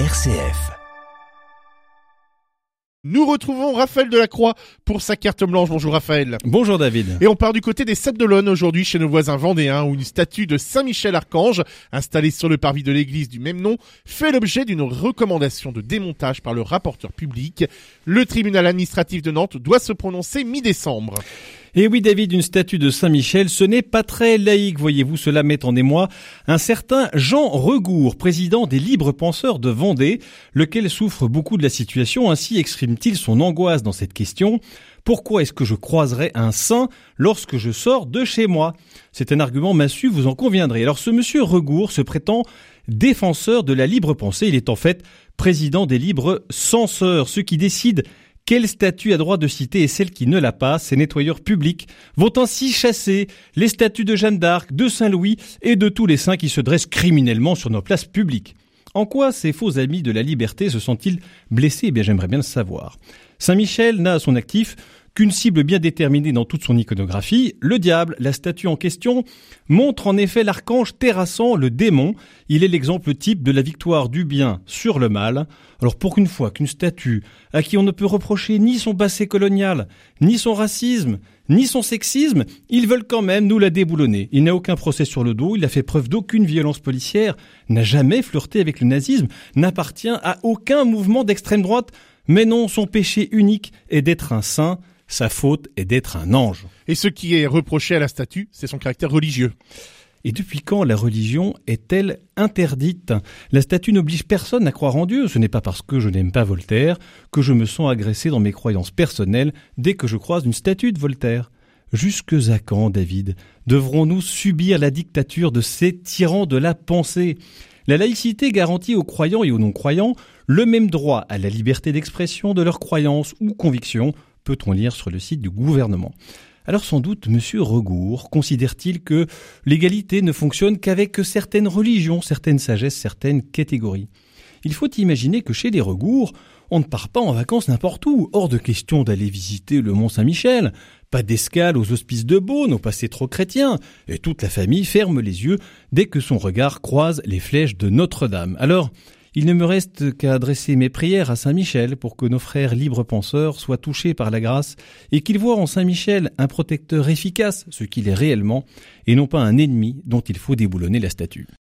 RCF. Nous retrouvons Raphaël Delacroix pour sa carte blanche. Bonjour Raphaël. Bonjour David. Et on part du côté des Sables d'Olonne aujourd'hui chez nos voisins vendéens où une statue de Saint-Michel-Archange installée sur le parvis de l'église du même nom fait l'objet d'une recommandation de démontage par le rapporteur public. Le tribunal administratif de Nantes doit se prononcer mi-décembre. Et oui David, une statue de Saint-Michel, ce n'est pas très laïque, voyez-vous, cela met en émoi un certain Jean Regour, président des libres penseurs de Vendée, lequel souffre beaucoup de la situation, ainsi exprime-t-il son angoisse dans cette question. Pourquoi est-ce que je croiserai un saint lorsque je sors de chez moi? C'est un argument massu, vous en conviendrez. Alors ce monsieur Regour se prétend défenseur de la libre pensée, il est en fait président des libres censeurs, ceux qui décident quelle statue a droit de citer et celle qui ne l'a pas, ces nettoyeurs publics vont ainsi chasser les statues de Jeanne d'Arc, de Saint-Louis et de tous les saints qui se dressent criminellement sur nos places publiques. En quoi ces faux amis de la liberté se sont-ils blessés? Eh bien, j'aimerais bien le savoir. Saint-Michel n'a à son actif qu'une cible bien déterminée dans toute son iconographie, le diable, la statue en question, montre en effet l'archange terrassant le démon. Il est l'exemple type de la victoire du bien sur le mal. Alors pour une fois qu'une statue, à qui on ne peut reprocher ni son passé colonial, ni son racisme, ni son sexisme, ils veulent quand même nous la déboulonner. Il n'a aucun procès sur le dos, il a fait preuve d'aucune violence policière, n'a jamais flirté avec le nazisme, n'appartient à aucun mouvement d'extrême droite, mais non, son péché unique est d'être un saint, sa faute est d'être un ange. Et ce qui est reproché à la statue, c'est son caractère religieux. Et depuis quand la religion est-elle interdite? La statue n'oblige personne à croire en Dieu. Ce n'est pas parce que je n'aime pas Voltaire que je me sens agressé dans mes croyances personnelles dès que je croise une statue de Voltaire. Jusque à quand, David, devrons-nous subir la dictature de ces tyrans de la pensée? La laïcité garantit aux croyants et aux non-croyants le même droit à la liberté d'expression de leurs croyances ou convictions, peut-on lire sur le site du gouvernement. Alors sans doute M. Regour considère-t-il que l'égalité ne fonctionne qu'avec certaines religions, certaines sagesses, certaines catégories? Il faut imaginer que chez les Regour, on ne part pas en vacances n'importe où, hors de question d'aller visiter le Mont Saint-Michel, pas d'escale aux hospices de Beaune au passé trop chrétien, et toute la famille ferme les yeux dès que son regard croise les flèches de Notre-Dame. Alors, il ne me reste qu'à adresser mes prières à Saint-Michel pour que nos frères libres penseurs soient touchés par la grâce et qu'ils voient en Saint-Michel un protecteur efficace, ce qu'il est réellement, et non pas un ennemi dont il faut déboulonner la statue.